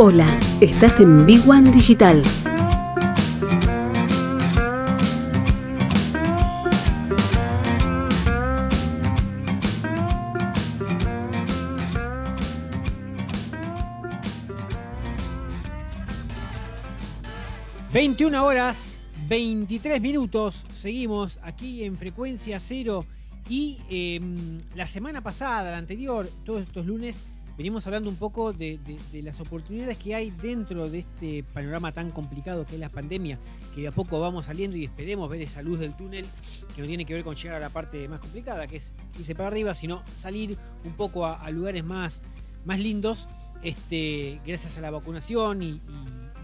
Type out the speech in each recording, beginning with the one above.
Hola, estás en Big One Digital. ...21 horas, 23 minutos... ...seguimos aquí en Frecuencia Cero... ...y em, la semana pasada, la anterior... ...todos estos lunes venimos hablando un poco de, las oportunidades que hay dentro de este panorama tan complicado que es la pandemia, que de a poco vamos saliendo y esperemos ver esa luz del túnel, que no tiene que ver con llegar a la parte más complicada, que es irse para arriba, sino salir un poco a, lugares más, más lindos, este, gracias a la vacunación y,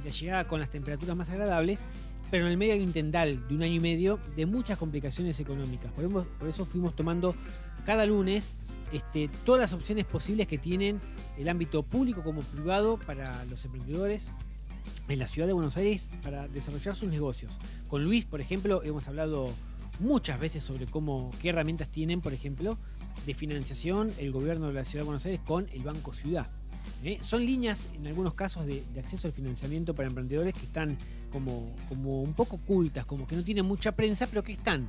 la llegada con las temperaturas más agradables, pero en el medio hay un tendal de un año y medio de muchas complicaciones económicas. por eso fuimos tomando cada lunes este, todas las opciones posibles que tienen el ámbito público como privado para los emprendedores en la ciudad de Buenos Aires para desarrollar sus negocios. Con Luis, por ejemplo, hemos hablado muchas veces sobre cómo, qué herramientas tienen, por ejemplo, de financiación el gobierno de la ciudad de Buenos Aires con el Banco Ciudad. ¿eh? Son líneas, en algunos casos, de, acceso al financiamiento para emprendedores que están como, como un poco ocultas, como que no tienen mucha prensa, pero que están.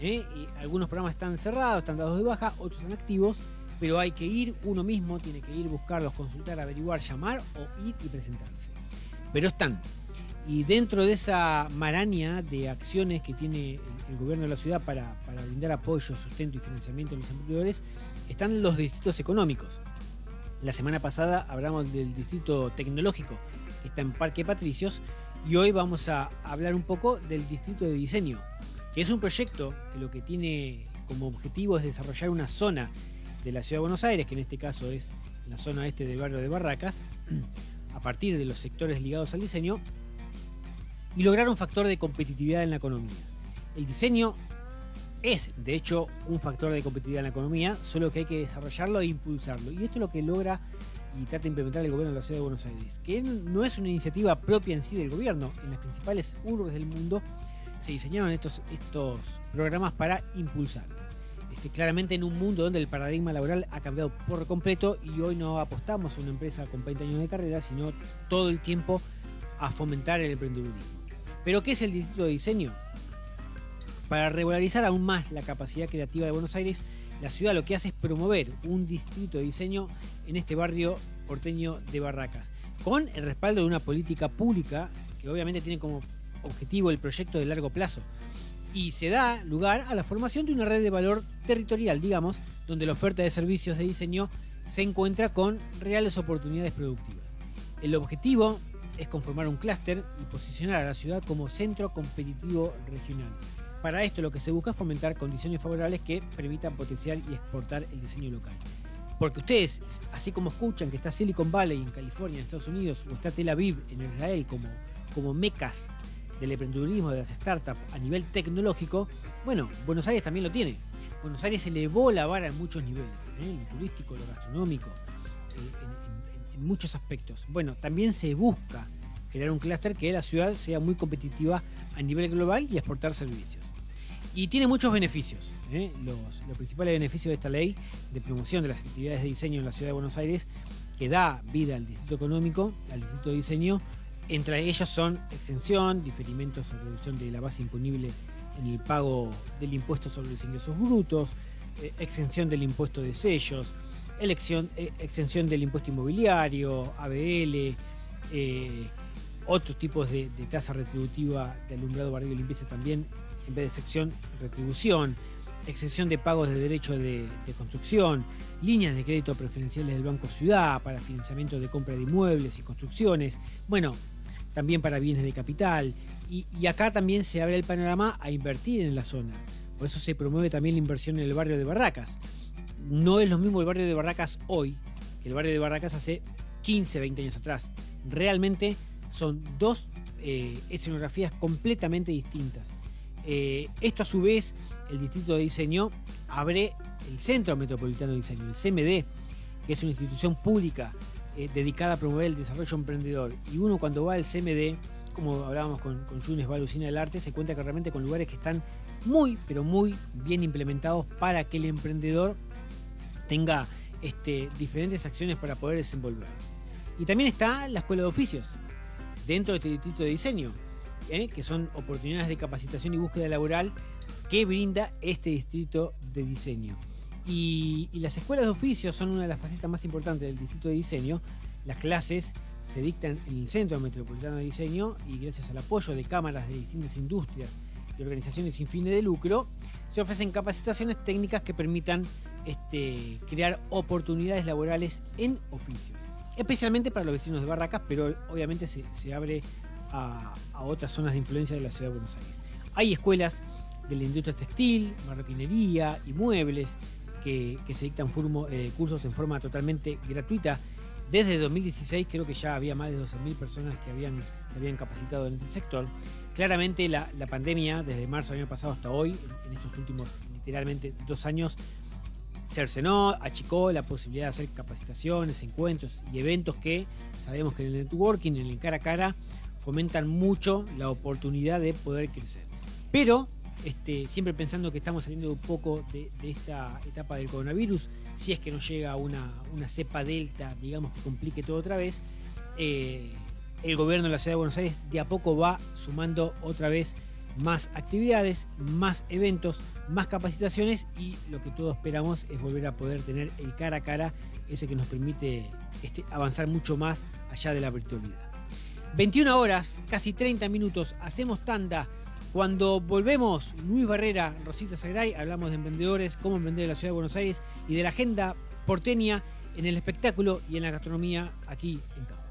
¿Eh? Algunos programas están cerrados, están dados de baja, otros están activos, pero hay que ir uno mismo, tiene que ir, buscarlos, consultar, averiguar, llamar o ir y presentarse. Pero están. Y dentro de esa maraña de acciones que tiene el, gobierno de la ciudad para, para, brindar apoyo, sustento y financiamiento a los emprendedores, están los distritos económicos. La semana pasada hablamos del distrito tecnológico, que está en Parque Patricios, y hoy vamos a hablar un poco del distrito de diseño, que es un proyecto que lo que tiene como objetivo es desarrollar una zona de la ciudad de Buenos Aires, que en este caso es la zona este del barrio de Barracas, a partir de los sectores ligados al diseño, y lograr un factor de competitividad en la economía. El diseño es, de hecho, un factor de competitividad en la economía, solo que hay que desarrollarlo e impulsarlo. Y esto es lo que logra y trata de implementar el gobierno de la ciudad de Buenos Aires, que no es una iniciativa propia en sí del gobierno. En las principales urbes del mundo se diseñaron estos, estos programas para impulsar. Este, claramente en un mundo donde el paradigma laboral ha cambiado por completo y hoy no apostamos a una empresa con 20 años de carrera, sino todo el tiempo a fomentar el emprendedurismo. Pero ¿qué es el Distrito de Diseño? Para regularizar aún más la capacidad creativa de Buenos Aires, la ciudad lo que hace es promover un distrito de diseño en este barrio porteño de Barracas, con el respaldo de una política pública que obviamente tiene como objetivo el proyecto de largo plazo. Y se da lugar a la formación de una red de valor territorial, digamos, donde la oferta de servicios de diseño se encuentra con reales oportunidades productivas. El objetivo es conformar un clúster y posicionar a la ciudad como centro competitivo regional. Para esto lo que se busca es fomentar condiciones favorables que permitan potenciar y exportar el diseño local. Porque ustedes, así como escuchan que está Silicon Valley en California, en Estados Unidos, o está Tel Aviv en Israel como, como mecas del emprendedurismo, de las startups a nivel tecnológico, bueno, Buenos Aires también lo tiene. Buenos Aires elevó la vara en muchos niveles, ¿eh? lo turístico, lo gastronómico, eh, en, muchos aspectos. Bueno, también se busca generar un clúster que la ciudad sea muy competitiva a nivel global y exportar servicios. Y tiene muchos beneficios. ¿eh? Los, los, principales beneficios de esta ley de promoción de las actividades de diseño en la ciudad de Buenos Aires, que da vida al distrito económico, al distrito de diseño, entre ellos son exención, diferimientos o reducción de la base imponible en el pago del impuesto sobre los ingresos brutos, eh, exención del impuesto de sellos, elección, eh, exención del impuesto inmobiliario, ABL, eh, otros tipos de, tasa retributiva de alumbrado, barrio y limpieza también, en vez de sección, retribución, exención de pagos de derecho de, de, construcción, líneas de crédito preferenciales del Banco Ciudad para financiamiento de compra de inmuebles y construcciones. Bueno, también para bienes de capital. Y, acá también se abre el panorama a invertir en la zona. Por eso se promueve también la inversión en el barrio de Barracas. No es lo mismo el barrio de Barracas hoy que el barrio de Barracas hace 15, 20 años atrás. Realmente son dos eh, escenografías completamente distintas. Eh, esto a su vez, el Distrito de Diseño abre el Centro Metropolitano de Diseño, el CMD, que es una institución pública eh, dedicada a promover el desarrollo emprendedor. Y uno cuando va al CMD, como hablábamos con, con Yunes, del Arte, se cuenta que realmente con lugares que están muy, pero muy bien implementados para que el emprendedor tenga este, diferentes acciones para poder desenvolverse. Y también está la Escuela de Oficios, dentro de este distrito de diseño, ¿eh? que son oportunidades de capacitación y búsqueda laboral que brinda este distrito de diseño. Y, las escuelas de oficios son una de las facetas más importantes del distrito de diseño. Las clases se dictan en el Centro Metropolitano de Diseño y gracias al apoyo de cámaras de distintas industrias y organizaciones sin fines de lucro, se ofrecen capacitaciones técnicas que permitan este, crear oportunidades laborales en oficios, especialmente para los vecinos de Barracas, pero obviamente se, abre a, a, otras zonas de influencia de la ciudad de Buenos Aires. Hay escuelas de la industria textil, marroquinería y muebles que, que se dictan eh, cursos en forma totalmente gratuita. Desde 2016 creo que ya había más de 12.000 personas que habían, se habían capacitado en este sector. Claramente la, la, pandemia, desde marzo del año pasado hasta hoy, en estos últimos literalmente dos años, cercenó, achicó la posibilidad de hacer capacitaciones, encuentros y eventos que sabemos que en el networking, en el cara a cara, fomentan mucho la oportunidad de poder crecer. Pero este, siempre pensando que estamos saliendo un poco de, esta etapa del coronavirus, si es que no llega una, una cepa delta, digamos, que complique todo otra vez, eh, el gobierno de la ciudad de Buenos Aires de a poco va sumando otra vez más actividades, más eventos, más capacitaciones y lo que todos esperamos es volver a poder tener el cara a cara, ese que nos permite este, avanzar mucho más allá de la virtualidad. 21 horas, casi 30 minutos, hacemos tanda. Cuando volvemos, Luis Barrera, Rosita Sagray, hablamos de emprendedores, cómo emprender en la ciudad de Buenos Aires y de la agenda porteña en el espectáculo y en la gastronomía aquí en Cabo.